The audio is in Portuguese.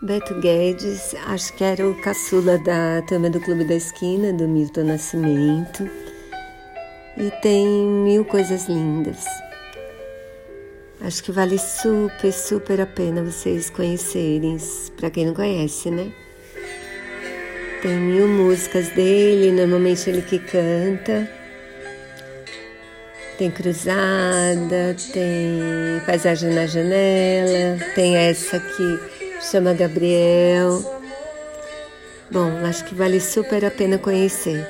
Beto Guedes, acho que era o caçula da turma do Clube da Esquina, do Milton Nascimento. E tem mil coisas lindas. Acho que vale super, super a pena vocês conhecerem, para quem não conhece, né? Tem mil músicas dele, normalmente ele que canta. Tem cruzada, tem paisagem na janela, tem essa que chama Gabriel. Bom, acho que vale super a pena conhecer.